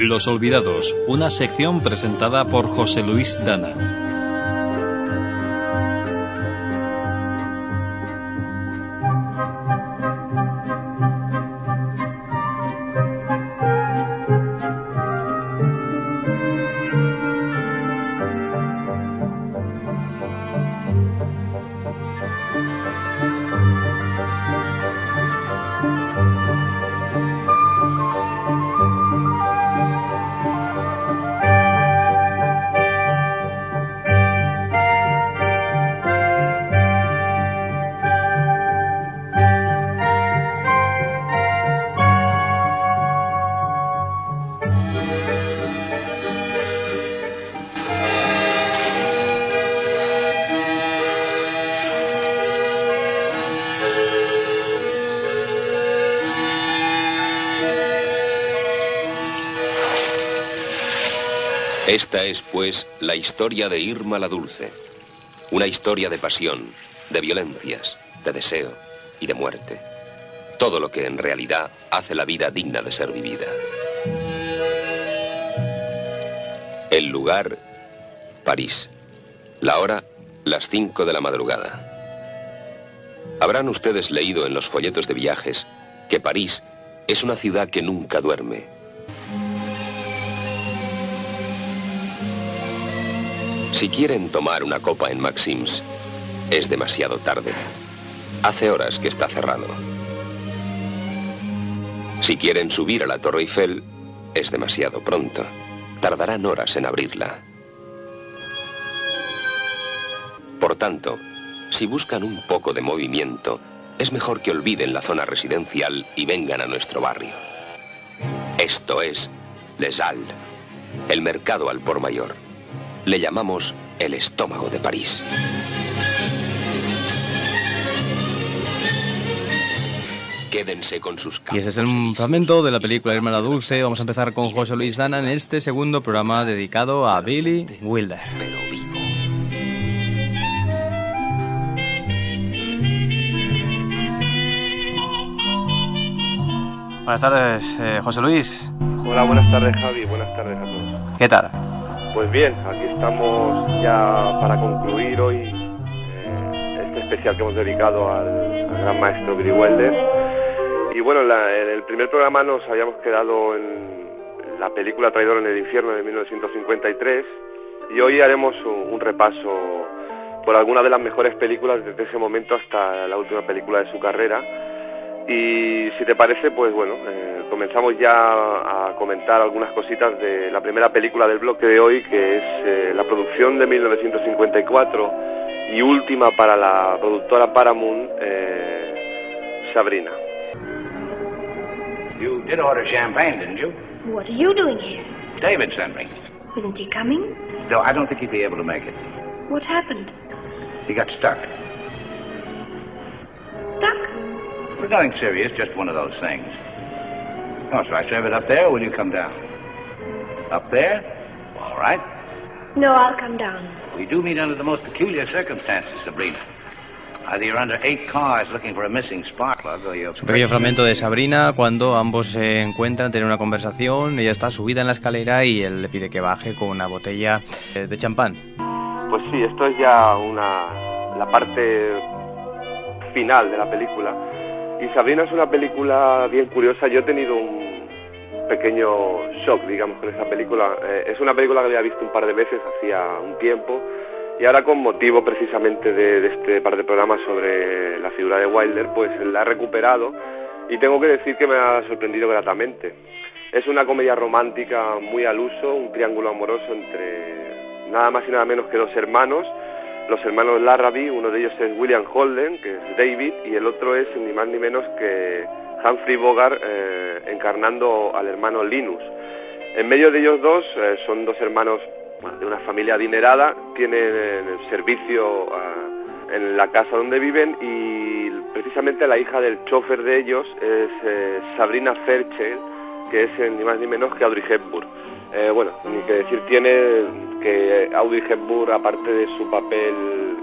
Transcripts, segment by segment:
Los Olvidados, una sección presentada por José Luis Dana. Esta es, pues, la historia de Irma la Dulce. Una historia de pasión, de violencias, de deseo y de muerte. Todo lo que en realidad hace la vida digna de ser vivida. El lugar, París. La hora, las 5 de la madrugada. Habrán ustedes leído en los folletos de viajes que París es una ciudad que nunca duerme Si quieren tomar una copa en Maxims, es demasiado tarde. Hace horas que está cerrado. Si quieren subir a la Torre Eiffel, es demasiado pronto. Tardarán horas en abrirla. Por tanto, si buscan un poco de movimiento, es mejor que olviden la zona residencial y vengan a nuestro barrio. Esto es Les Halles, el mercado al por mayor. Le llamamos el estómago de París. Quédense con sus Y ese es el fragmento de la película Irma la Dulce. Vamos a empezar con José Luis Dana en este segundo programa dedicado a Billy Wilder. Buenas tardes, eh, José Luis. Hola, buenas tardes, Javi. Buenas tardes a todos. ¿Qué tal? Pues bien, aquí estamos ya para concluir hoy eh, este especial que hemos dedicado al, gran maestro Billy Wilder. Y bueno, en el primer programa nos habíamos quedado en, la película Traidor en el Infierno de 1953 y hoy haremos un, repaso por algunas de las mejores películas desde ese momento hasta la última película de su carrera. Y si te parece, pues bueno, eh, comenzamos ya a comentar algunas cositas de la primera película del bloque de hoy, que es eh, la producción de 1954 y última para la productora Paramount, eh, Sabrina. You did order champagne, didn't you? What are you doing here? David sent me. Isn't he coming? No, I don't think he'd be able to make it. What happened? He got stuck. Stuck? Well, nothing serious, just one of those things. Oh, shall I serve it up there, or will you come down? Up there? All right. No, I'll come down. We do meet under the most peculiar circumstances, Sabrina. Either you're under eight cars looking for a missing spark plug, or you're... un pequeño fragmento de Sabrina cuando ambos se encuentran, tienen una conversación, ella está subida en la escalera y él le pide que baje con una botella de champán. Pues sí, esto es ya una la parte final de la película y Sabrina es una película bien curiosa. Yo he tenido un pequeño shock, digamos, con esa película. Eh, es una película que había visto un par de veces hacía un tiempo y ahora con motivo precisamente de, este par de programas sobre la figura de Wilder, pues la he recuperado y tengo que decir que me ha sorprendido gratamente. Es una comedia romántica muy al uso, un triángulo amoroso entre nada más y nada menos que dos hermanos los hermanos Larrabee, uno de ellos es William Holden, que es David, y el otro es ni más ni menos que Humphrey Bogart eh, encarnando al hermano Linus. En medio de ellos dos eh, son dos hermanos de una familia adinerada, tienen servicio ah, en la casa donde viven y precisamente la hija del chofer de ellos es eh, Sabrina Fairchild, que es ni más ni menos que Audrey Hepburn. bueno, ni que decir tiene que Audrey Hepburn, aparte de su papel,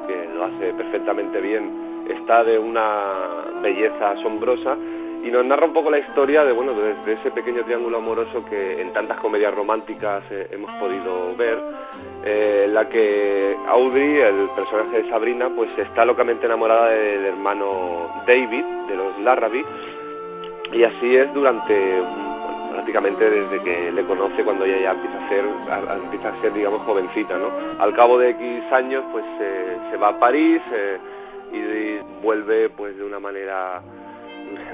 que lo hace perfectamente bien, está de una belleza asombrosa y nos narra un poco la historia de bueno de, ese pequeño triángulo amoroso que en tantas comedias románticas eh, hemos podido ver eh, la que Audrey el personaje de Sabrina pues está locamente enamorada del hermano David de los Larrabee y así es durante prácticamente desde que le conoce cuando ella ya empieza a ser empieza a ser digamos jovencita no al cabo de X años pues se va a París eh, y vuelve pues de una manera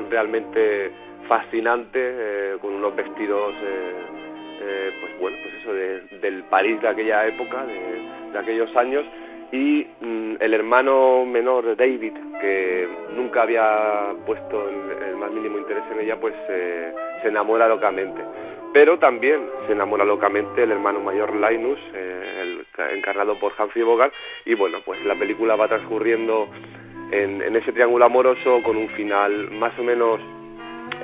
realmente fascinante, eh, con unos vestidos, eh, pues bueno, pues eso del París de aquella época, de, aquellos años, y mm, el hermano menor David, que nunca había puesto el, más mínimo interés en ella, pues se enamora locamente. Pero también se enamora locamente el hermano mayor Linus, el, encarnado por Humphrey Bogart, y bueno, pues la película va transcurriendo en, ese triángulo amoroso con un final más o menos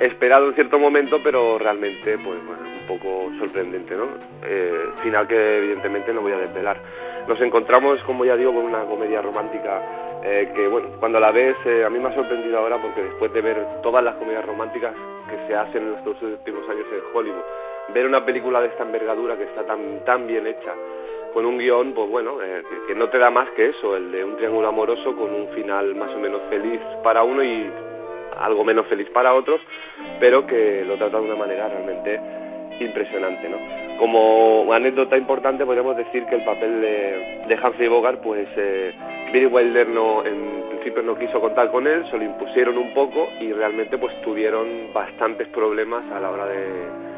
esperado en cierto momento, pero realmente, pues bueno, un poco sorprendente, ¿no? Eh, final que evidentemente no voy a desvelar. Nos encontramos, como ya digo, con una comedia romántica eh, que, bueno, cuando la ves, eh, a mí me ha sorprendido ahora porque después de ver todas las comedias románticas que se hacen en estos últimos años en Hollywood, ver una película de esta envergadura que está tan, tan bien hecha, con un guion, pues bueno, eh, que, no te da más que eso, el de un triángulo amoroso con un final más o menos feliz para uno y algo menos feliz para otros, pero que lo trata de una manera realmente impresionante, ¿no? Como anécdota importante podríamos decir que el papel de, de Humphrey Bogart, pues eh, Billy Wilder no, en principio no quiso contar con él, se lo impusieron un poco y realmente pues tuvieron bastantes problemas a la hora de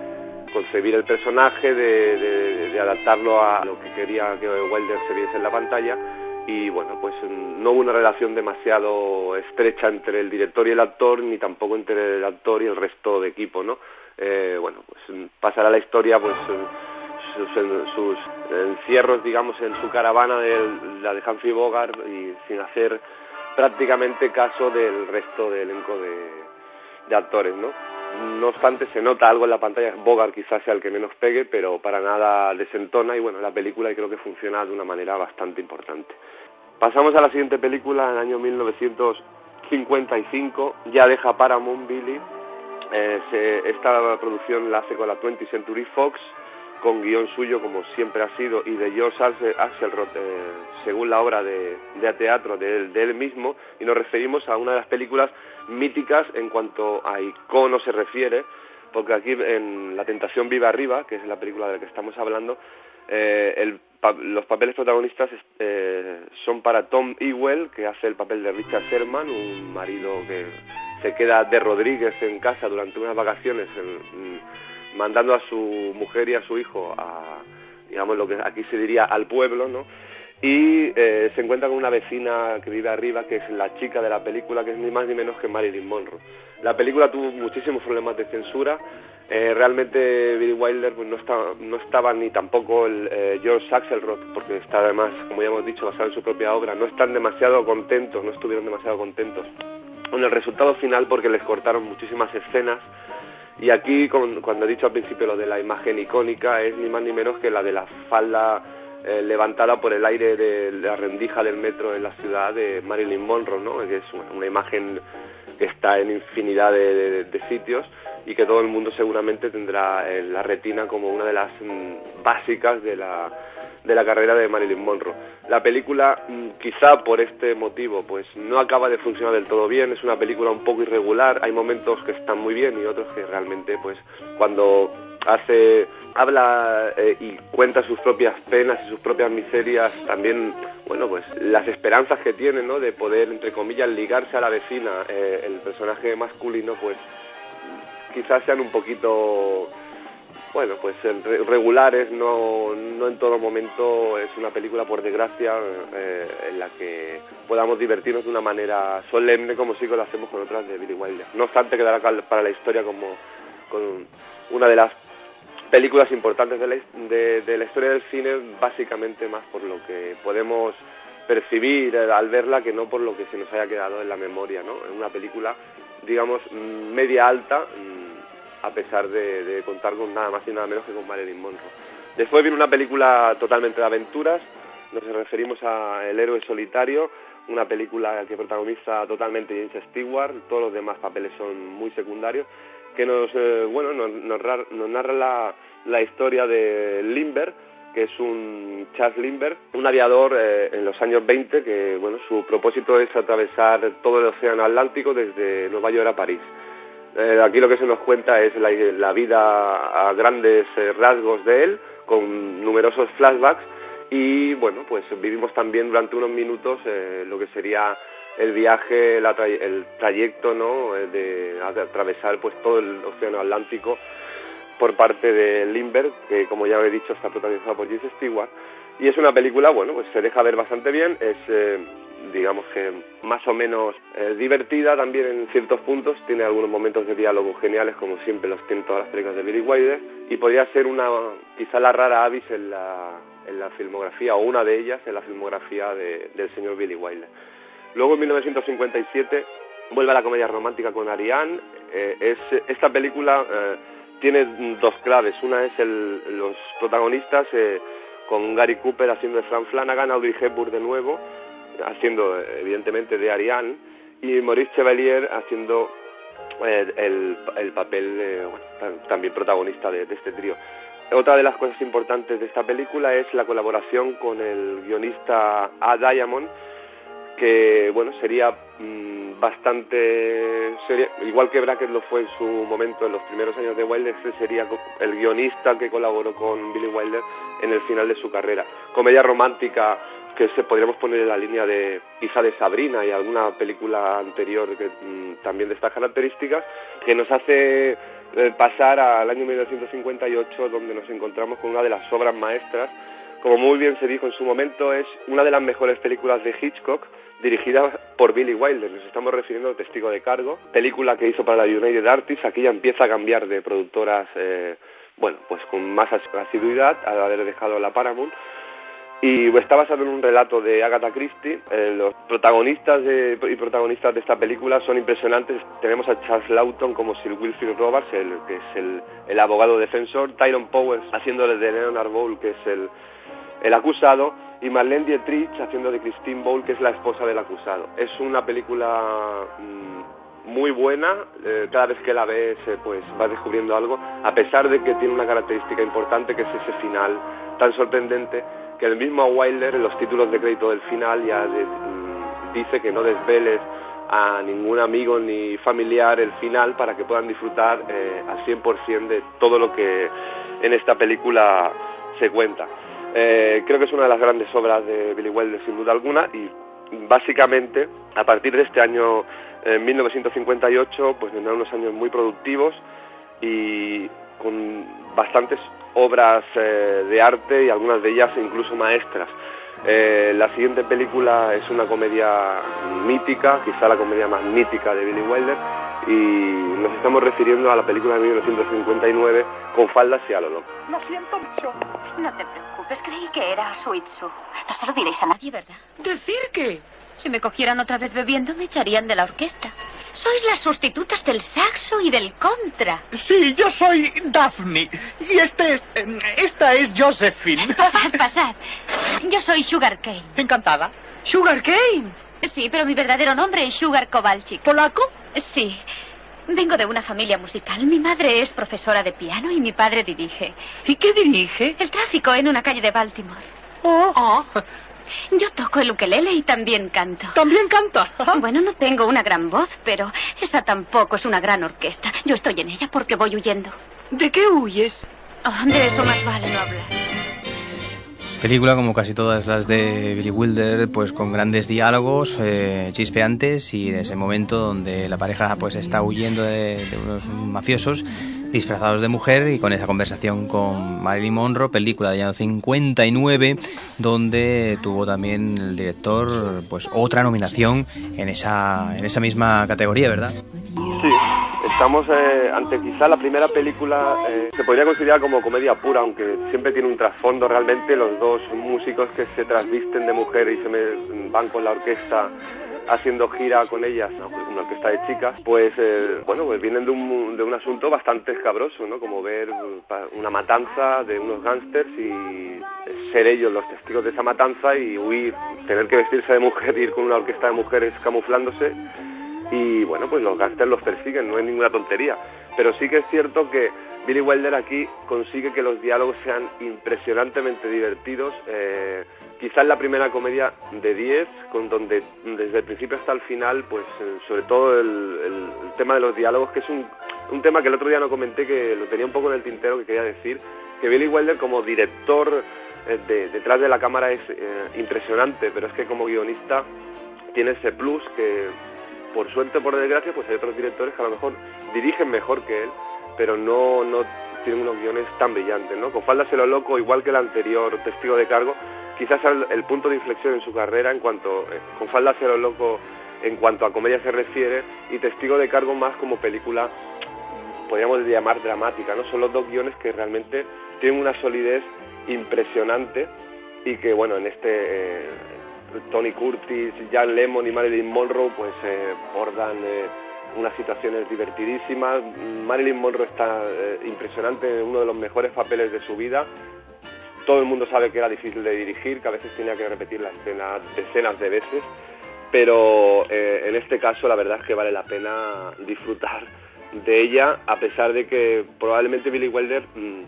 concebir el personaje, de, adaptarlo a lo que quería que Wilder se viese en la pantalla y bueno, pues no hubo una relación demasiado estrecha entre el director y el actor, ni tampoco entre el actor y el resto de equipo, ¿no? Eh, bueno, pues mm, pasará la historia, pues sus, sus, encierros, digamos, en su caravana de la de Humphrey Bogart y sin hacer prácticamente caso del resto del elenco de, de actores, ¿no? No obstante, se nota algo en la pantalla, Bogart quizás sea el que menos pegue, pero para nada desentona y bueno, la película creo que funciona de una manera bastante importante. Pasamos a la siguiente película, en el año 1955, ya deja Paramount Billy, eh, esta producción la hace con la 20th Century Fox, con guion suyo como siempre ha sido y de George Axelrod eh, según la obra de, teatro de él, mismo y nos referimos a una de las películas míticas en cuanto a icono se refiere porque aquí en La tentación vive arriba que es la película de la que estamos hablando eh, los papeles protagonistas eh, son para Tom Ewell que hace el papel de Richard Sherman un marido que se queda de Rodríguez en casa durante unas vacaciones mandando a su mujer y a su hijo a, digamos, lo que aquí se diría al pueblo, ¿no? Y eh, se encuentra con una vecina que vive arriba, que es la chica de la película, que es ni más ni menos que Marilyn Monroe. La película tuvo muchísimos problemas de censura. Eh, realmente Billy Wilder pues, no, estaba, no estaba ni tampoco el, eh, George Axelrod, porque está además, como ya hemos dicho, basado en su propia obra. No están demasiado contentos, no estuvieron demasiado contentos con el resultado final porque les cortaron muchísimas escenas y aquí, cuando he dicho al principio lo de la imagen icónica, es ni más ni menos que la de la falda eh, levantada por el aire de la rendija del metro en la ciudad de Marilyn Monroe, ¿no? que es una, imagen que está en infinidad de, sitios y que todo el mundo seguramente tendrá en la retina como una de las mm, básicas de la de la carrera de Marilyn Monroe. La película, mm, quizá por este motivo, pues no acaba de funcionar del todo bien, es una película un poco irregular, hay momentos que están muy bien y otros que realmente, pues cuando hace, habla eh, y cuenta sus propias penas y sus propias miserias, también, bueno, pues las esperanzas que tiene, ¿no? De poder, entre comillas, ligarse a la vecina, eh, el personaje masculino, pues quizás sean un poquito bueno, pues regulares, no, no en todo momento es una película, por desgracia, eh, en la que podamos divertirnos de una manera solemne como sí que lo hacemos con otras de Billy Wilder. No obstante, quedará para la historia como con una de las películas importantes de la, de, la historia del cine, básicamente más por lo que podemos percibir al verla que no por lo que se nos haya quedado en la memoria, ¿no? Es una película, digamos, media alta, a pesar de, contar con nada más y nada menos que con Marilyn Monroe. Después viene una película totalmente de aventuras, nos referimos a El héroe solitario, una película que protagoniza totalmente James Stewart, todos los demás papeles son muy secundarios, que nos, eh, bueno, nos, nos, narra la, la historia de Lindbergh, que es un Charles Lindbergh, un aviador eh, en los años 20 que, bueno, su propósito es atravesar todo el océano Atlántico desde Nueva York a París. Eh, aquí lo que se nos cuenta es la, la vida a grandes rasgos de él, con numerosos flashbacks y bueno, pues vivimos también durante unos minutos eh, lo que sería el viaje, el trayecto, ¿no? Eh, de, atravesar pues todo el océano Atlántico por parte de Lindbergh, que como ya he dicho está protagonizado por James Stewart y es una película, bueno, pues se deja ver bastante bien, es eh, digamos que más o menos divertida también en ciertos puntos, tiene algunos momentos de diálogo geniales como siempre los tienen todas las películas de Billy Wilder y podría ser una quizá la rara avis en la en la filmografía, o una de ellas en la filmografía del señor Billy Wilder. Luego en 1957 vuelve a la comedia romántica con Ariane. Eh, es, esta película eh, tiene dos claves. Una es el, los protagonistas eh, con Gary Cooper haciendo de Frank Flanagan, Audrey Hepburn de nuevo, haciendo evidentemente de Ariane, y Maurice Chevalier haciendo el, el, papel también protagonista de este trío. Otra de las cosas importantes de esta película es la colaboración con el guionista A. Diamond, que bueno sería mm, bastante igual que Brackett lo fue en su momento en los primeros años de Wilder, este sería el guionista que colaboró con Billy Wilder en el final de su carrera. Comedia romántica que se podríamos poner en la línea de quizá de Sabrina y alguna película anterior que mm, también de estas características, que nos hace eh, pasar al año 1958 donde nos encontramos con una de las obras maestras. Como muy bien se dijo en su momento, es una de las mejores películas de Hitchcock dirigida por Billy Wilder. Nos estamos refiriendo a Testigo de Cargo, película que hizo para la United Artists. Aquí ya empieza a cambiar de productoras, eh, bueno, pues con más asiduidad al haber dejado la Paramount y está basado en un relato de Agatha Christie. Eh, los protagonistas y protagonistas de esta película son impresionantes. Tenemos a Charles Lawton como Sir Wilfrid Roberts, el, que es el, abogado defensor, Tyrone Powers haciéndole de Leonard Bowl, que es el, el acusado, y Marlene Dietrich haciendo de Christine Bowl, que es la esposa del acusado. Es una película mm, muy buena, eh, cada vez que la ves eh, pues vas descubriendo algo, a pesar de que tiene una característica importante que es ese final tan sorprendente que el mismo Wilder en los títulos de crédito del final ya mm, dice que no desveles a ningún amigo ni familiar el final para que puedan disfrutar eh, al 100% de todo lo que en esta película se cuenta. Eh, creo que es una de las grandes obras de Billy Wilder sin duda alguna y básicamente a partir de este año 1958 pues vendrán unos años muy productivos y con bastantes obras eh, de arte y algunas de ellas incluso maestras. Eh, la siguiente película es una comedia mítica, quizá la comedia más mítica de Billy Wilder, y nos estamos refiriendo a la película de 1959 con faldas y alolo. Lo siento mucho. No te preocupes, creí que era Suitsu. No se lo diréis a nadie, ¿verdad? ¿Decir qué? Si me cogieran otra vez bebiendo, me echarían de la orquesta. Sois las sustitutas del saxo y del contra. Sí, yo soy Daphne. Y este es, esta es Josephine. Pasad, pasad. Yo soy Sugar Cane. Encantada. ¿Sugar Cane? Sí, pero mi verdadero nombre es Sugar Kowalczyk. ¿Polaco? Sí. Vengo de una familia musical. Mi madre es profesora de piano y mi padre dirige. ¿Y qué dirige? El tráfico en una calle de Baltimore. Oh. oh. Yo toco el ukelele y también canto. ¿También canta? Bueno, no tengo una gran voz, pero esa tampoco es una gran orquesta. Yo estoy en ella porque voy huyendo. ¿De qué huyes? Oh, de eso más vale no hablar. Película como casi todas las de Billy Wilder, pues con grandes diálogos eh, chispeantes y en ese momento donde la pareja pues está huyendo de, de unos mafiosos disfrazados de mujer y con esa conversación con Marilyn Monroe, película de año 59, donde tuvo también el director pues otra nominación en esa, en esa misma categoría, ¿verdad? Sí, estamos eh, ante quizá la primera película eh, se podría considerar como comedia pura, aunque siempre tiene un trasfondo realmente los dos músicos que se trasvisten de mujer y se me van con la orquesta haciendo gira con ellas, una orquesta de chicas, pues eh, bueno, pues vienen de un, de un asunto bastante escabroso, ¿no? Como ver una matanza de unos gángsters y ser ellos los testigos de esa matanza y huir, tener que vestirse de mujer, ir con una orquesta de mujeres camuflándose y bueno, pues los gángsters los persiguen, no es ninguna tontería. Pero sí que es cierto que Billy Wilder aquí consigue que los diálogos sean impresionantemente divertidos. Eh, quizás la primera comedia de 10, con donde desde el principio hasta el final, pues eh, sobre todo el, tema de los diálogos, que es un, tema que el otro día no comenté, que lo tenía un poco en el tintero, que quería decir, que Billy Wilder como director eh, de, detrás de la cámara es impresionante, pero es que como guionista tiene ese plus que por suerte o por desgracia pues hay otros directores que a lo mejor dirigen mejor que él pero no, no tiene unos guiones tan brillantes, ¿no? Con Falda se lo loco, igual que el anterior Testigo de Cargo, quizás el, el punto de inflexión en su carrera en cuanto, eh, con Falda se lo loco en cuanto a comedia se refiere y Testigo de Cargo más como película, podríamos llamar dramática, ¿no? Son los dos guiones que realmente tienen una solidez impresionante y que, bueno, en este... Eh, Tony Curtis, Jan Lemon y Marilyn Monroe pues eh, bordan eh, unas situaciones divertidísimas. Marilyn Monroe está eh, impresionante, uno de los mejores papeles de su vida. Todo el mundo sabe que era difícil de dirigir, que a veces tenía que repetir la escena decenas de veces, pero eh, en este caso la verdad es que vale la pena disfrutar de ella, a pesar de que probablemente Billy Wilder mm,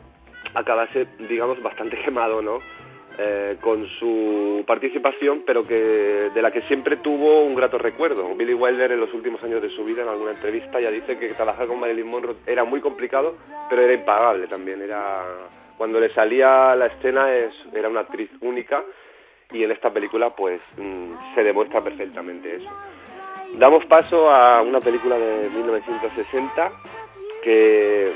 acabase, digamos, bastante quemado, ¿no? Eh, con su participación, pero que de la que siempre tuvo un grato recuerdo. Billy Wilder en los últimos años de su vida, en alguna entrevista, ya dice que trabajar con Marilyn Monroe era muy complicado, pero era impagable también. Era cuando le salía la escena es, era una actriz única y en esta película pues mm, se demuestra perfectamente eso. Damos paso a una película de 1960 que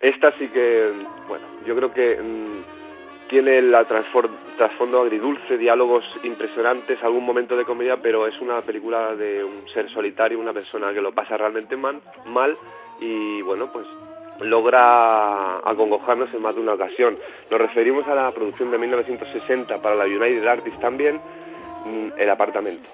esta sí que, bueno, yo creo que mm, tiene el trasfondo agridulce, diálogos impresionantes, algún momento de comedia, pero es una película de un ser solitario, una persona que lo pasa realmente mal, mal y bueno, pues logra acongojarnos en más de una ocasión. Nos referimos a la producción de 1960 para la United Artists también, mm, El apartamento.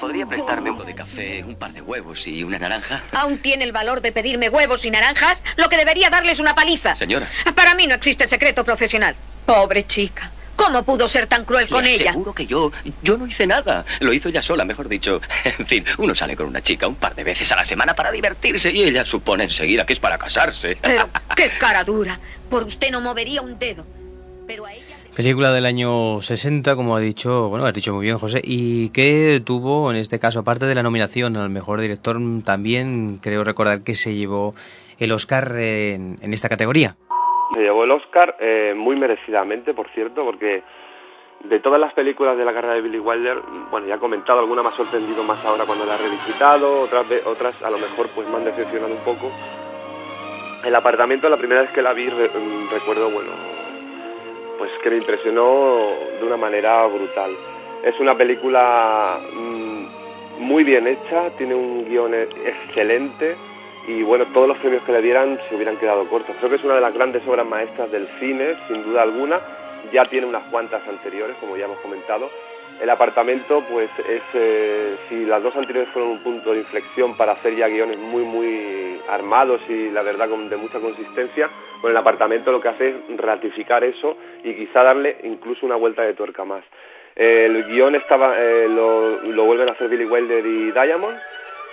¿Podría prestarme un de café, un par de huevos y una naranja? ¿Aún tiene el valor de pedirme huevos y naranjas? Lo que debería darles una paliza. Señora. Para mí no existe secreto profesional. Pobre chica. ¿Cómo pudo ser tan cruel con ella? Seguro que yo, yo no hice nada. Lo hizo ella sola, mejor dicho. En fin, uno sale con una chica un par de veces a la semana para divertirse y ella supone enseguida que es para casarse. Pero, qué cara dura. Por usted no movería un dedo. Pero a ella... Película del año 60, como ha dicho, bueno, has dicho muy bien, José, y que tuvo, en este caso, aparte de la nominación al mejor director, también creo recordar que se llevó el Oscar en, esta categoría. Se llevó el Oscar eh, muy merecidamente, por cierto, porque de todas las películas de la carrera de Billy Wilder, bueno, ya he comentado, alguna me ha sorprendido más ahora cuando la he revisitado, otras, otras a lo mejor pues me han decepcionado un poco. El apartamento, la primera vez que la vi, recuerdo, bueno, pues que me impresionó de una manera brutal. Es una película mm, muy bien hecha, tiene un guion excelente y bueno, todos los premios que le dieran se hubieran quedado cortos. Creo que es una de las grandes obras maestras del cine, sin duda alguna. Ya tiene unas cuantas anteriores, como ya hemos comentado, el apartamento, pues es, eh, si las dos anteriores fueron un punto de inflexión para hacer ya guiones muy, muy armados y la verdad con, de mucha consistencia, con el apartamento lo que hace es ratificar eso y quizá darle incluso una vuelta de tuerca más. El guion estaba, eh, lo, lo, vuelven a hacer Billy Wilder y Diamond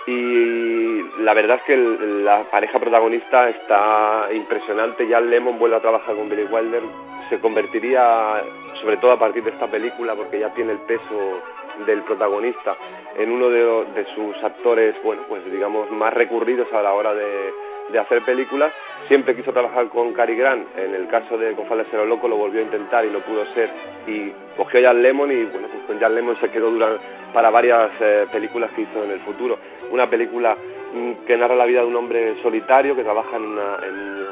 y la verdad es que la pareja protagonista está impresionante. Ya Lemon vuelve a trabajar con Billy Wilder, se convertiría sobre todo a partir de esta película, porque ya tiene el peso del protagonista en uno de, sus actores, bueno, pues digamos, más recurridos a la hora de, hacer películas. Siempre quiso trabajar con Cary Grant, en el caso de Con Falda Cero Loco lo volvió a intentar y no pudo ser, y cogió Jan Lemon y bueno, pues con Jan Lemon se quedó durante, para varias eh, películas que hizo en el futuro. Una película mm, que narra la vida de un hombre solitario que trabaja en, en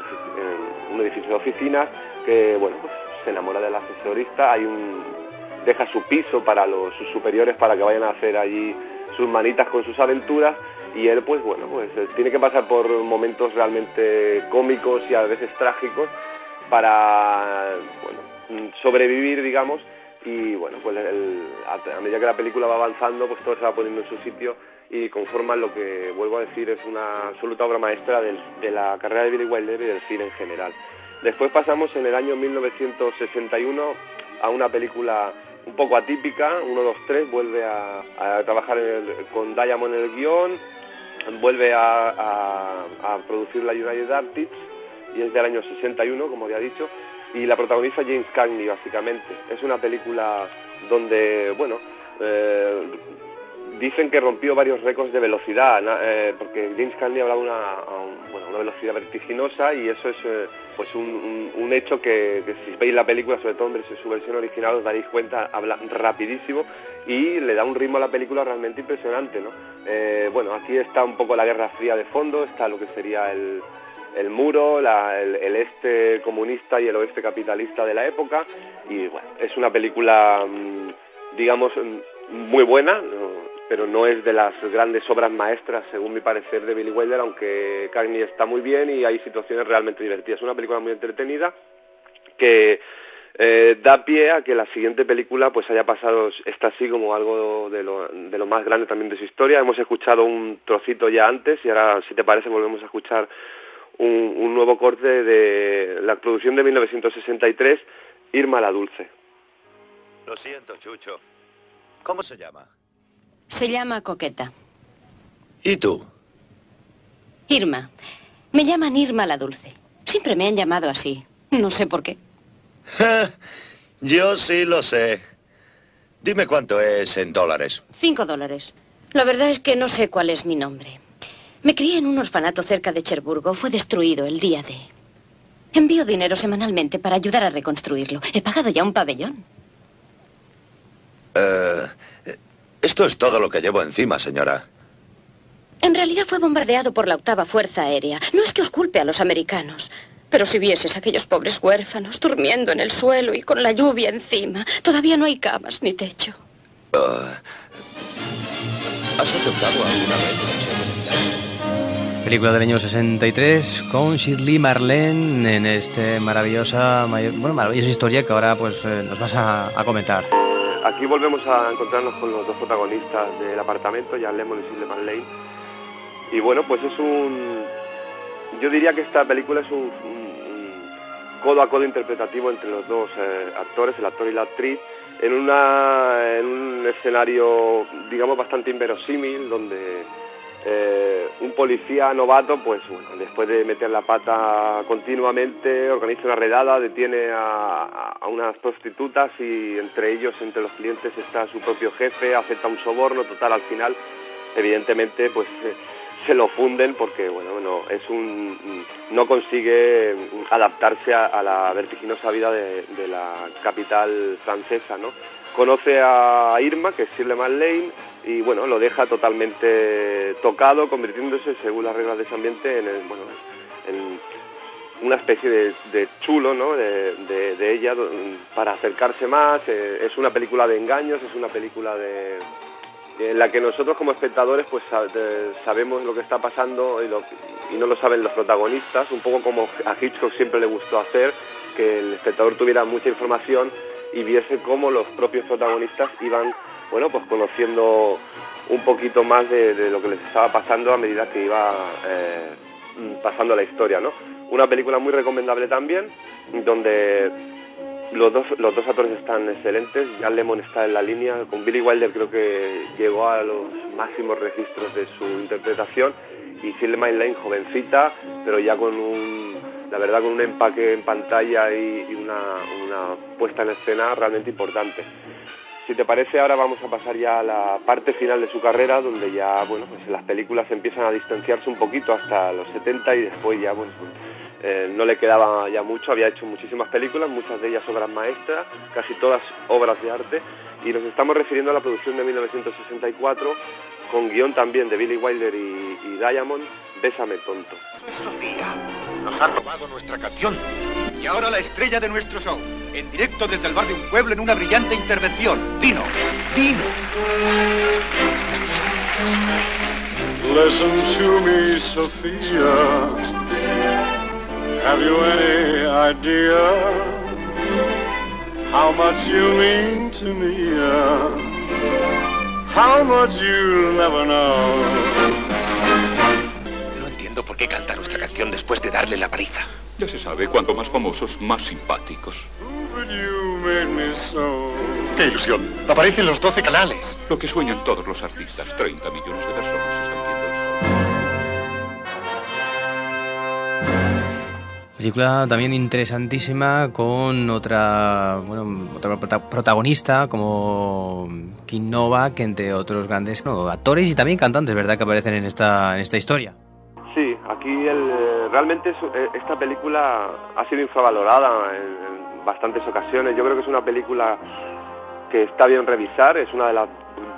un edificio de oficinas, que bueno, pues se enamora del asesorista, hay un deja su piso para los sus superiores para que vayan a hacer allí sus manitas con sus aventuras y él pues bueno pues eh, tiene que pasar por momentos realmente cómicos y a veces trágicos para bueno sobrevivir digamos y bueno, pues a, medida que la película va avanzando, pues todo se va poniendo en su sitio y conforman lo que, vuelvo a decir, es una absoluta obra maestra de la carrera de Billy Wilder y del cine en general. Después pasamos en el año 1961 a una película un poco atípica, 1, 2, 3, vuelve a, trabajar con Diamond en el guion, vuelve a, a- producir la United Artists y es del año 61, como había dicho, y la protagoniza James Cagney, básicamente. Es una película donde, bueno, eh, dicen que rompió varios récords de velocidad, eh, porque James Cagney hablaba una, bueno, una velocidad vertiginosa y eso es eh, pues un, un- hecho que, si veis la película, sobre todo en su versión original, os daréis cuenta, habla rapidísimo y le da un ritmo a la película realmente impresionante, ¿no? Eh, bueno, aquí está un poco la Guerra Fría de fondo, está lo que sería el, el muro, la- el, el este comunista y el oeste capitalista de la época y bueno, es una película, mm, digamos, mm, muy buena, pero no es de las grandes obras maestras, según mi parecer, de Billy Wilder, aunque Cagney está muy bien y hay situaciones realmente divertidas. Es una película muy entretenida que eh, da pie a que la siguiente película pues haya pasado esta así como algo de lo, de lo más grande también de su historia. Hemos escuchado un trocito ya antes y ahora, si te parece, volvemos a escuchar un, un nuevo corte de la producción de 1963, Irma la Dulce. Lo siento, Chucho. ¿Cómo se llama? Se llama Coqueta. ¿Y tú? Irma. Me llaman Irma la Dulce. Siempre me han llamado así. No sé por qué. Yo sí lo sé. Dime cuánto es en dólares. Cinco dólares. La verdad es que no sé cuál es mi nombre. Me crié en un orfanato cerca de Cherburgo. Fue destruido el día de... Envío dinero semanalmente para ayudar a reconstruirlo. He pagado ya un pabellón. Eh, esto es todo lo que llevo encima, señora. En realidad fue bombardeado por la octava Fuerza Aérea. No es que os culpe a los americanos. Pero si vieses a aquellos pobres huérfanos durmiendo en el suelo y con la lluvia encima, todavía no hay camas ni techo. Ah, ¿Has aceptado alguna vez? Película del año 63 con Shirley Marlene en este maravillosa, bueno, maravillosa historia que ahora pues eh, nos vas a, a comentar. Aquí volvemos a encontrarnos con los dos protagonistas del apartamento, Jan Lemon y Shirley MacLaine. Y bueno, pues es un... Yo diría que esta película es un, codo a codo interpretativo entre los dos eh, actores, el actor y la actriz, en, una, en un escenario, digamos, bastante inverosímil, donde eh, un policía novato, pues bueno, después de meter la pata continuamente, organiza una redada, detiene a, unas prostitutas y entre ellos, entre los clientes, está su propio jefe, acepta un soborno, total, al final, evidentemente, pues eh, se lo funden porque, bueno, no, es un, no consigue adaptarse a, la vertiginosa vida de, la capital francesa, ¿no? Conoce a Irma, que es Shirley MacLaine, y bueno, lo deja totalmente tocado, convirtiéndose, según las reglas de ese ambiente, en, el, bueno, en una especie de, chulo ¿no? de, de- de ella para acercarse más. eh, es una película de engaños, es una película de, en la que nosotros como espectadores pues sabemos lo que está pasando y, no lo saben los protagonistas, un poco como a Hitchcock siempre le gustó hacer, que el espectador tuviera mucha información y viese cómo los propios protagonistas iban, bueno, pues conociendo un poquito más de, lo que les estaba pasando a medida que iba eh, pasando la historia, ¿no? Una película muy recomendable también, donde los dos, los dos actores están excelentes. Jan Lemon está en la línea. Con Billy Wilder creo que llegó a los máximos registros de su interpretación. Y Shirley MacLaine, jovencita, pero ya con un, la verdad, con un empaque en pantalla y, una, una puesta en escena realmente importante. Si te parece, ahora vamos a pasar ya a la parte final de su carrera, donde ya, bueno, pues las películas empiezan a distanciarse un poquito hasta los 70 y después ya, pues, eh, no le quedaba ya mucho, había hecho muchísimas películas, muchas de ellas obras maestras, casi todas obras de arte, y nos estamos refiriendo a la producción de 1964, con guion también de Billy Wilder y, y Diamond, Bésame tonto. Sofía, nos ha robado nuestra canción. Y ahora la estrella de nuestro show. En directo desde el bar de un pueblo en una brillante intervención. Dino, Dino. Listen to me, Sophia. Have you any idea how much you mean to me. uh, how much you'll never know. No entiendo por qué canta nuestra canción después de darle la paliza. Ya se sabe, cuanto más famosos, más simpáticos. But you made me so. ¡Qué ilusión! Aparece en los 12 canales. Lo que sueñan todos los artistas, 30 millones de personas Película también interesantísima con otra, bueno, otra prota- protagonista como Kim Novak, entre otros grandes actores y también cantantes, ¿verdad? Que aparecen en esta, en esta historia. Sí, aquí el, realmente es- eh, esta película ha sido infravalorada en bastantes ocasiones. Yo creo que es una película que está bien revisar, es una de las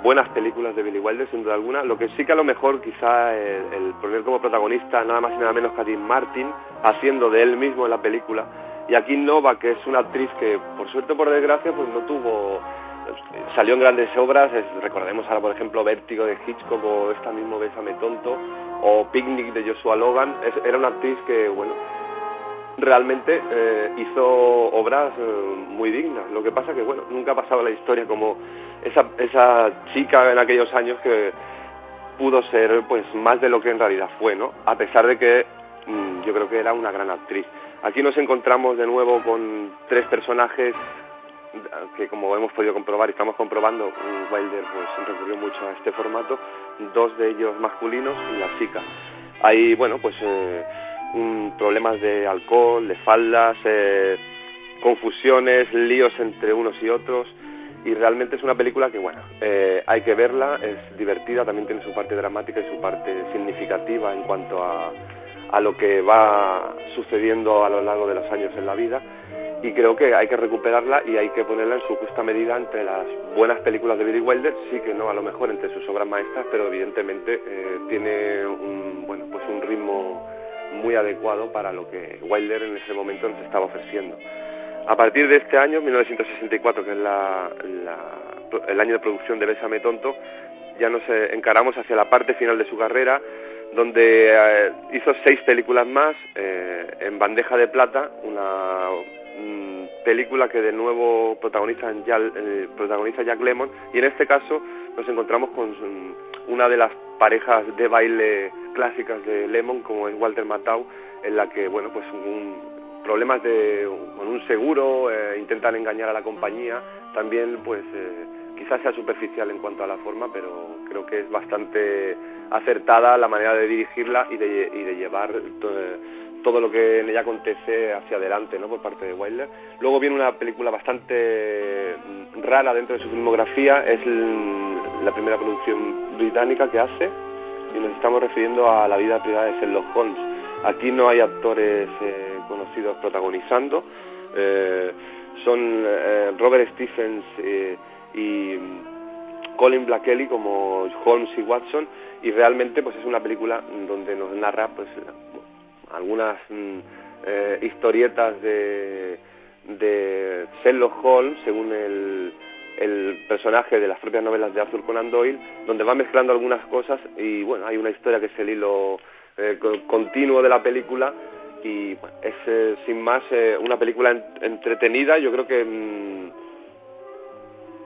buenas películas de Billy Wilder, sin duda alguna. Lo que sí que a lo mejor quizá el, el poner como protagonista nada más y nada menos que a Dean Martin, haciendo de él mismo en la película. Y aquí Nova, que es una actriz que por suerte o por desgracia pues no tuvo salió en grandes obras, recordemos ahora por ejemplo Vértigo de Hitchcock o esta mismo Bésame tonto o Picnic de Joshua Logan, era una actriz que bueno realmente eh, hizo obras eh, muy dignas. Lo que pasa que bueno nunca ha pasado la historia como esa esa chica en aquellos años que pudo ser pues más de lo que en realidad fue, ¿no? A pesar de que mm, yo creo que era una gran actriz. Aquí nos encontramos de nuevo con tres personajes que como hemos podido comprobar y estamos comprobando, Wilder pues recurrió mucho a este formato, dos de ellos masculinos y la chica. Hay, bueno, pues eh, problemas de alcohol, de faldas, eh, confusiones, líos entre unos y otros y realmente es una película que, bueno, eh, hay que verla, es divertida, también tiene su parte dramática y su parte significativa en cuanto a, a lo que va sucediendo a lo largo de los años en la vida y creo que hay que recuperarla y hay que ponerla en su justa medida entre las buenas películas de Billy Wilder, sí que no a lo mejor entre sus obras maestras, pero evidentemente eh, tiene un, bueno, pues un ritmo muy adecuado para lo que Wilder en ese momento nos estaba ofreciendo. A partir de este año, 1964, que es la- el año de producción de Bésame Tonto, ya nos eh, encaramos hacia la parte final de su carrera, donde eh, hizo seis películas más eh, en bandeja de plata, una mm, película que de nuevo protagoniza, en eh, protagoniza Jack Lemmon, y en este caso nos encontramos con una de las parejas de baile clásicas de Lemmon, como es Walter Matthau, en la que, bueno, pues un, problemas de, con un seguro, eh, intentan engañar a la compañía, también pues eh, quizás sea superficial en cuanto a la forma, pero creo que es bastante acertada la manera de dirigirla y de, y de llevar to- todo lo que en ella acontece hacia adelante ¿no? por parte de Wilder. Luego viene una película bastante mm, rara dentro de su filmografía, es la primera producción británica que hace y nos estamos refiriendo a la vida privada de Sherlock Holmes. Aquí no hay actores eh, conocidos protagonizando, eh, son eh, Robert Stephens eh, y Colin Blackelly como Holmes y Watson y realmente pues es una película donde nos narra pues algunas mm, historietas de, Sherlock Holmes según el, personaje de las propias novelas de Arthur Conan Doyle donde va mezclando algunas cosas y bueno hay una historia que es el hilo co- continuo de la película y es eh, sin más eh, una película en- entretenida yo creo que mm,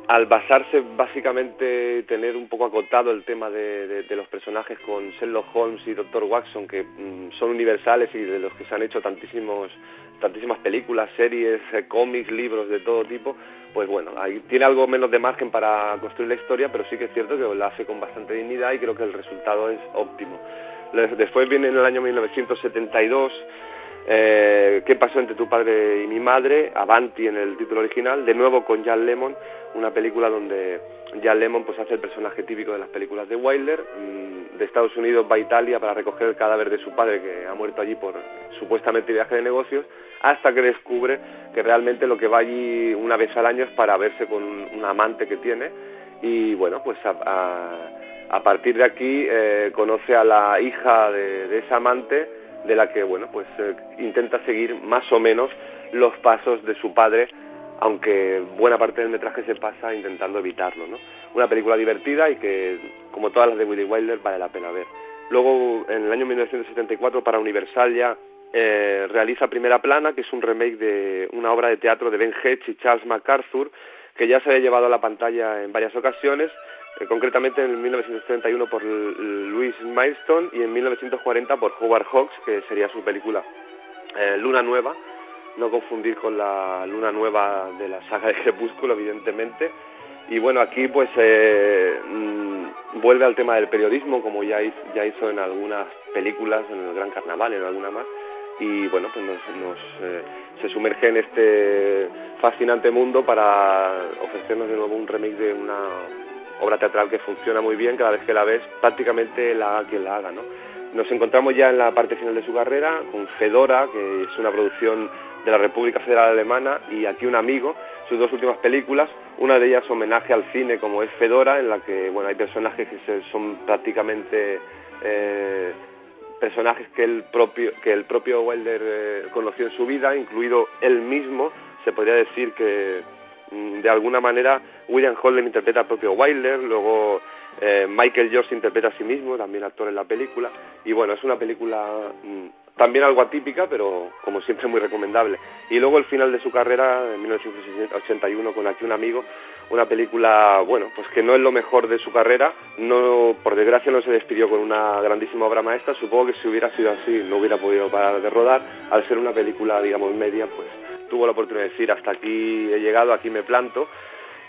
al basarse básicamente tener un poco acotado el tema de, los personajes con Sherlock Holmes y Dr. Watson que mm, son universales y de los que se han hecho tantísimos tantísimas películas, series, eh, cómics, libros de todo tipo, pues bueno, ahí tiene algo menos de margen para construir la historia, pero sí que es cierto que la hace con bastante dignidad y creo que el resultado es óptimo. Después viene en el año 1972 eh, ¿Qué pasó entre tu padre y mi madre? Avanti en el título original, de nuevo con Jan Lemon, una película donde Jan Lemon pues hace el personaje típico de las películas de Wilder, mm, de Estados Unidos va a Italia para recoger el cadáver de su padre que ha muerto allí por supuestamente viaje de negocios, hasta que descubre que realmente lo que va allí una vez al año es para verse con un amante que tiene y bueno, pues a, partir de aquí eh, conoce a la hija de, de esa amante de la que bueno pues eh, intenta seguir más o menos los pasos de su padre aunque buena parte del metraje se pasa intentando evitarlo ¿no? una película divertida y que como todas las de Willy Wilder vale la pena ver luego en el año 1974 para Universal ya eh, realiza Primera Plana, que es un remake de una obra de teatro de Ben Hedge y Charles MacArthur, que ya se había llevado a la pantalla en varias ocasiones, eh, concretamente en 1931 por Louis Milestone y en 1940 por Howard Hawks, que sería su película eh, Luna Nueva, no confundir con la Luna Nueva de la saga de Crepúsculo, evidentemente. Y bueno, aquí pues eh, mm, vuelve al tema del periodismo, como ya hizo, ya hizo en algunas películas, en el Gran Carnaval, en alguna más. Y bueno, pues nos, eh, se sumerge en este fascinante mundo para ofrecernos de nuevo un remake de una obra teatral que funciona muy bien, cada vez que la ves prácticamente la haga quien la haga, ¿no? Nos encontramos ya en la parte final de su carrera con Fedora, que es una producción de la República Federal Alemana, y aquí un amigo, sus dos últimas películas, una de ellas homenaje al cine como es Fedora, en la que bueno hay personajes que son prácticamente eh, personajes que el propio que el propio Wilder eh, conoció en su vida, incluido él mismo. Se podría decir que mm, de alguna manera William Holden interpreta al propio Wilder, luego eh, Michael Jones interpreta a sí mismo, también actor en la película, y bueno, es una película mm, también algo atípica, pero como siempre muy recomendable. Y luego el final de su carrera, en 1981, con Aquí un amigo, una película, bueno, pues que no es lo mejor de su carrera, no, por desgracia no se despidió con una grandísima obra maestra, supongo que si hubiera sido así no hubiera podido parar de rodar, al ser una película, digamos, media, pues tuvo la oportunidad de decir, hasta aquí he llegado, aquí me planto,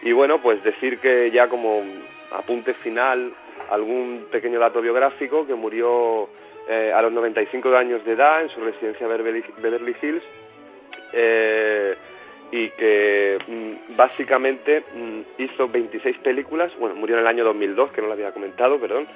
y bueno, pues decir que ya como apunte final, algún pequeño dato biográfico, que murió eh, a los 95 años de edad en su residencia Beverly, Hills eh, y que mm, básicamente mm, hizo 26 películas, bueno, murió en el año 2002, que no lo había comentado, perdón,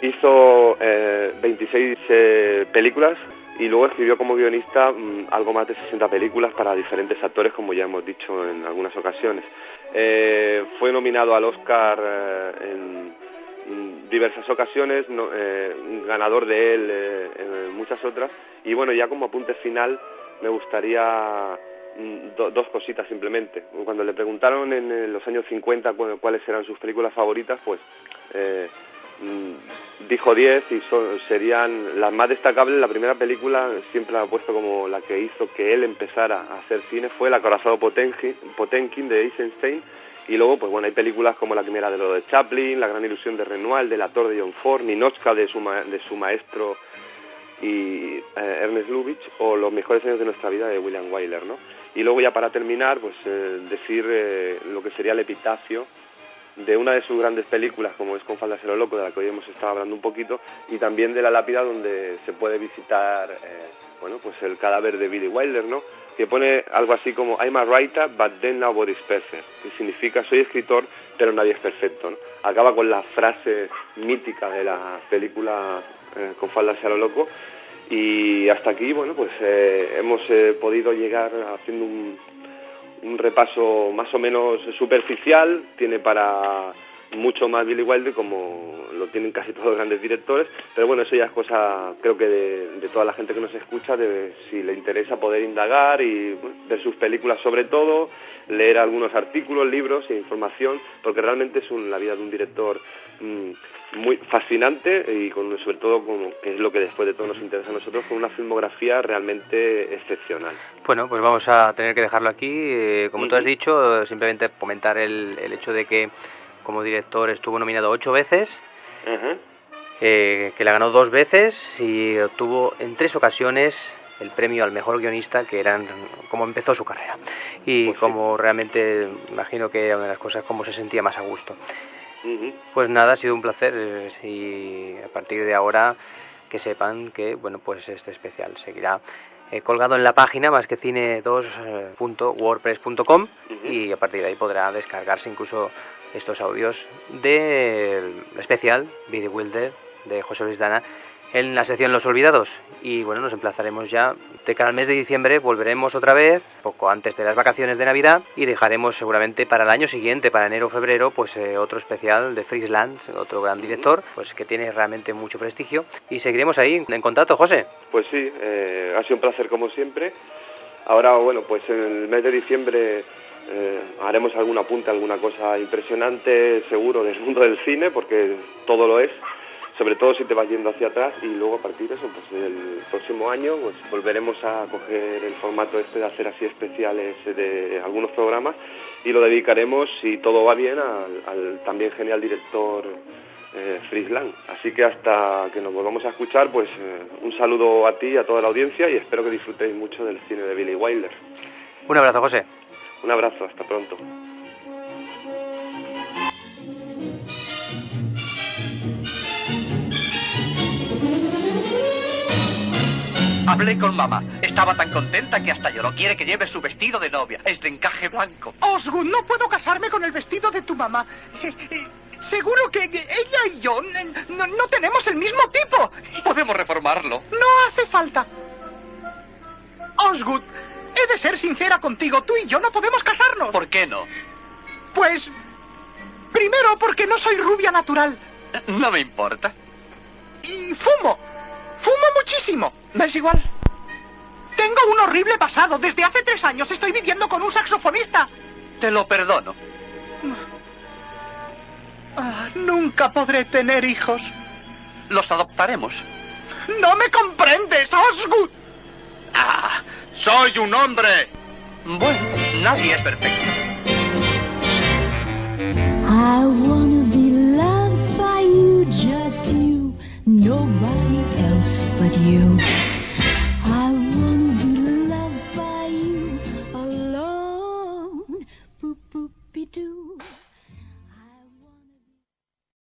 hizo eh, 26 eh, películas y luego escribió como guionista mm, algo más de 60 películas para diferentes actores, como ya hemos dicho en algunas ocasiones. Eh, fue nominado al Oscar eh, en diversas ocasiones, eh, ganador de él eh, en muchas otras. Y bueno, ya como apunte final, me gustaría mm, dos cositas simplemente. Cuando le preguntaron en los años 50 cuáles eran sus películas favoritas, pues eh, mm, dijo 10 y serían las más destacables. La primera película siempre la ha puesto como la que hizo que él empezara a hacer cine fue El acorazado Potenkin, Potenkin de Eisenstein y luego, pues bueno, hay películas como La primera de lo de Chaplin, La gran ilusión de Renoir, del actor de John Ford, Ninochka de su, de su maestro y eh, Ernest Lubitsch, o Los mejores años de nuestra vida de William Wyler, ¿no? Y luego ya para terminar, pues eh, decir eh, lo que sería el epitafio de una de sus grandes películas, como es Con falda ser loco, de la que hoy hemos estado hablando un poquito, y también de la lápida donde se puede visitar, bueno, pues el cadáver de Billy Wilder, ¿no? Que pone algo así como I'm a writer, but then nobody's perfect, que significa soy escritor, pero nadie es perfecto. ¿no? Acaba con la frase mítica de la película eh, con falda a lo loco. Y hasta aquí, bueno, pues eh, hemos eh, podido llegar haciendo un repaso más o menos superficial. Tiene para mucho más Billy Wilder como lo tienen casi todos los grandes directores, pero bueno, eso ya es cosa, creo que de, toda la gente que nos escucha, de si le interesa poder indagar y ver sus películas sobre todo, leer algunos artículos, libros e información, porque realmente es la vida de un director mm, muy fascinante y con, sobre todo, como, que es lo que después de todo nos interesa a nosotros, con una filmografía realmente excepcional. Bueno, pues vamos a tener que dejarlo aquí. Eh, como tú has dicho, simplemente comentar el, el hecho de que como director estuvo nominado ocho veces, eh, que la ganó dos veces y obtuvo en tres ocasiones el premio al mejor guionista, que eran como empezó su carrera. Y pues como realmente imagino que una de las cosas como se sentía más a gusto. Pues nada, ha sido un placer eh, y a partir de ahora que sepan que bueno pues este especial seguirá eh, colgado en la página más que cine2.wordpress.com y a partir de ahí podrá descargarse incluso estos audios del especial Billy Wilder de José Luis Dana en la sección Los Olvidados. Y bueno, nos emplazaremos ya de cara al mes de diciembre, volveremos otra vez, poco antes de las vacaciones de Navidad, y dejaremos seguramente para el año siguiente, para enero o febrero, pues eh, otro especial de Friesland, otro gran director, pues que tiene realmente mucho prestigio. Y seguiremos ahí en contacto, José. Pues sí, eh, ha sido un placer como siempre. Ahora, bueno, pues en el mes de diciembre eh, haremos algún apunte, alguna cosa impresionante, seguro, del mundo del cine, porque todo lo es. sobre todo si te vas yendo hacia atrás y luego a partir de eso, pues el próximo año pues volveremos a coger el formato este de hacer así especiales de algunos programas y lo dedicaremos, si todo va bien, al, al también genial director eh, Frisland. Así que hasta que nos volvamos a escuchar, pues eh, un saludo a ti y a toda la audiencia y espero que disfrutéis mucho del cine de Billy Wilder. Un abrazo, José. Un abrazo, hasta pronto. Hablé con mamá. Estaba tan contenta que hasta lloró. Quiere que lleve su vestido de novia. Es de encaje blanco. Osgood, no puedo casarme con el vestido de tu mamá. Eh, eh, Seguro que ella y yo no, no tenemos el mismo tipo. Podemos reformarlo. No hace falta. Osgood, he de ser sincera contigo. Tú y yo no podemos casarnos. ¿Por qué no? Pues... Primero porque no soy rubia natural. No me importa. Y fumo. Fumo muchísimo. Me es igual. Tengo un horrible pasado. Desde hace tres años estoy viviendo con un saxofonista. Te lo perdono. Ah, nunca podré tener hijos. Los adoptaremos. No me comprendes, Osgood. ¡Ah! ¡Soy un hombre! Bueno, nadie es perfecto. I wanna be loved by you, just you, nobody else but you.